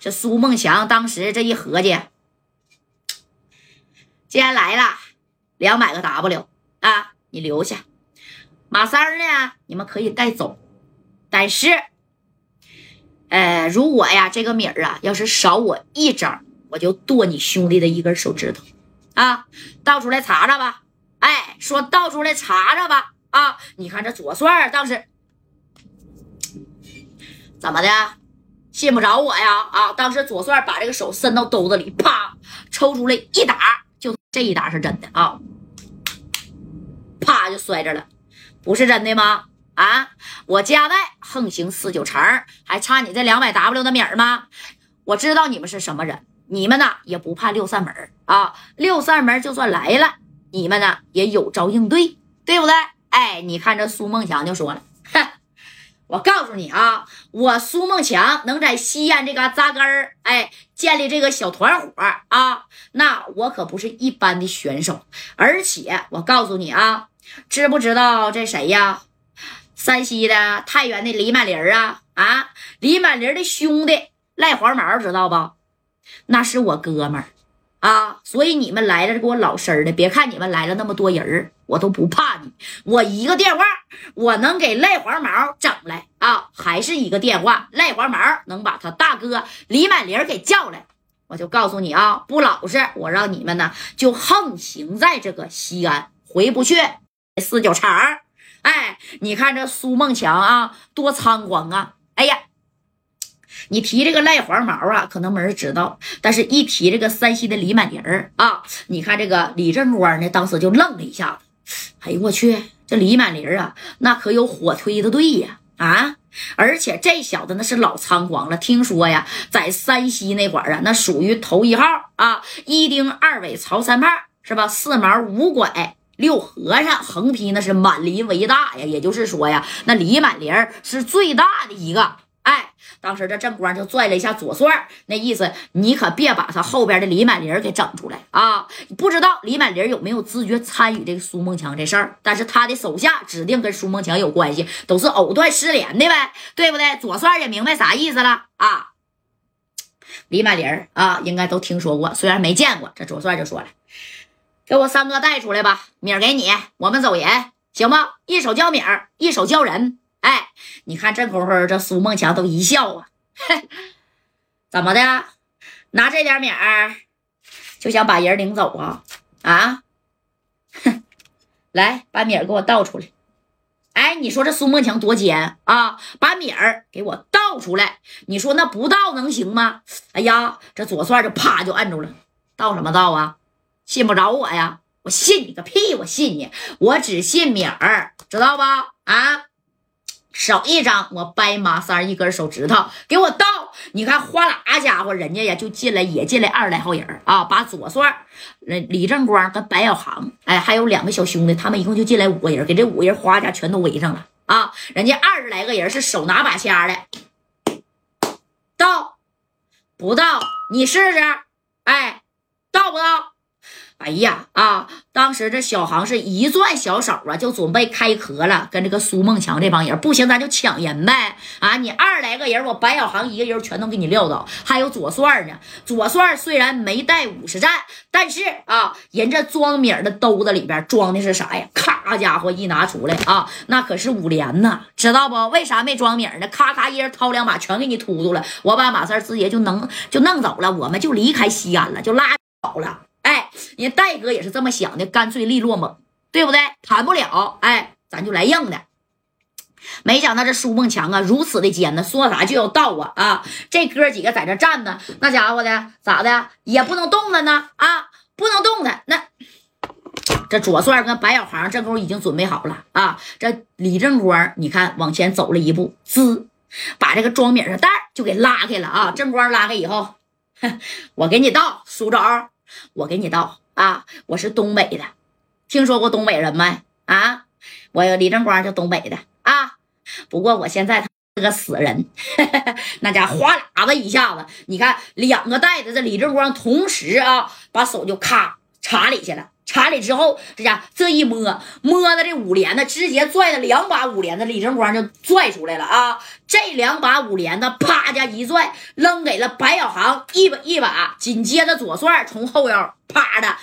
这苏梦强当时这一合计，既然来了，两百个 W 啊，你留下。马三儿呢，你们可以带走。但是，呃，如果呀，这个米儿啊，要是少我一张，我就剁你兄弟的一根手指头啊！倒出来查查吧。哎，说倒出来查查吧。啊，你看这左帅当时怎么的？信不着我呀？啊，当时左帅把这个手伸到兜子里，啪，抽出来一打，就这一打是真的啊！啪就摔着了，不是真的吗？啊，我家外横行四九城，还差你这两百 W 的米吗？我知道你们是什么人，你们呢也不怕六扇门啊！六扇门就算来了，你们呢也有招应对，对不对？哎，你看这苏梦强就说了，我告诉你啊，我苏梦强能在西安这嘎扎根儿，哎，建立这个小团伙啊，那我可不是一般的选手。而且我告诉你啊，知不知道这谁呀？山西的太原的李满林啊啊，李满林的兄弟赖黄毛知道不？那是我哥们儿。啊，所以你们来了给我老实的，别看你们来了那么多人我都不怕你。我一个电话，我能给赖黄毛整来啊，还是一个电话，赖黄毛能把他大哥李满林给叫来。我就告诉你啊，不老实，我让你们呢就横行在这个西安，回不去四九城。哎，你看这苏梦强啊，多猖狂啊！哎呀。你提这个赖黄毛啊，可能没人知道，但是一提这个山西的李满林啊，你看这个李正光呢，当时就愣了一下子。哎呦我去，这李满林啊，那可有火推的队呀啊！而且这小子那是老猖狂了，听说呀，在山西那块儿啊，那属于头一号啊，一丁二尾曹三胖是吧？四毛五拐六和尚，横批那是满林为大呀。也就是说呀，那李满林是最大的一个。哎，当时这正光就拽了一下左帅，那意思你可别把他后边的李满林给整出来啊！不知道李满林有没有自觉参与这个苏梦强这事儿，但是他的手下指定跟苏梦强有关系，都是藕断丝连的呗，对不对？左帅也明白啥意思了啊！李满林啊，应该都听说过，虽然没见过。这左帅就说了：“给我三哥带出来吧，米儿给你，我们走人，行吗？一手交米儿，一手交人。”哎，你看这功夫，这苏梦强都一笑啊，怎么的？拿这点米儿就想把人领走啊？啊？哼，来把米儿给我倒出来。哎，你说这苏梦强多奸啊？把米儿给我倒出来，你说那不倒能行吗？哎呀，这左帅就啪就按住了，倒什么倒啊？信不着我呀？我信你个屁！我信你，我只信米儿，知道吧？啊？少一张，我掰马三一根手指头，给我倒！你看，哗啦家伙，人家呀就进来，也进来二十来号人啊，把左帅、李正光和白小航，哎，还有两个小兄弟，他们一共就进来五个人，给这五个人哗家全都围上了啊！人家二十来个人是手拿把掐的，倒不倒？你试试，哎，倒不倒？哎呀啊！当时这小航是一攥小手啊，就准备开壳了，跟这个苏梦强这帮人不行，咱就抢人呗！啊，你二十来个人，我白小航一个人全都给你撂倒，还有左帅呢。左帅虽然没带五十战，但是啊，人这装米的兜子里边装的是啥呀？咔家伙一拿出来啊，那可是五连呐，知道不？为啥没装米呢？咔咔一人掏两把，全给你突突了。我把马三直接就能就弄走了，我们就离开西安了，就拉倒了。人戴哥也是这么想的，干脆利落猛，对不对？谈不了，哎，咱就来硬的。没想到这苏梦强啊，如此的奸呢，说啥就要到啊啊！这哥几个在这站呢，那家伙的咋的也不能动了呢啊，不能动的。那这左帅跟白小航这功夫已经准备好了啊。这李正光，你看往前走了一步，滋，把这个装米的袋就给拉开了啊。正光拉开以后，我给你倒，苏昭。我给你倒啊！我是东北的，听说过东北人没？啊，我李正光就东北的啊。不过我现在他是个死人，那家哗啦子一下子，你看两个袋子，这李正光同时啊，把手就咔插里去了。查理之后，这家这一摸摸的这五连的，直接拽的两把五连的李正光就拽出来了啊！这两把五连的啪家一拽，扔给了白小航一把一把，紧接着左帅从后腰啪的。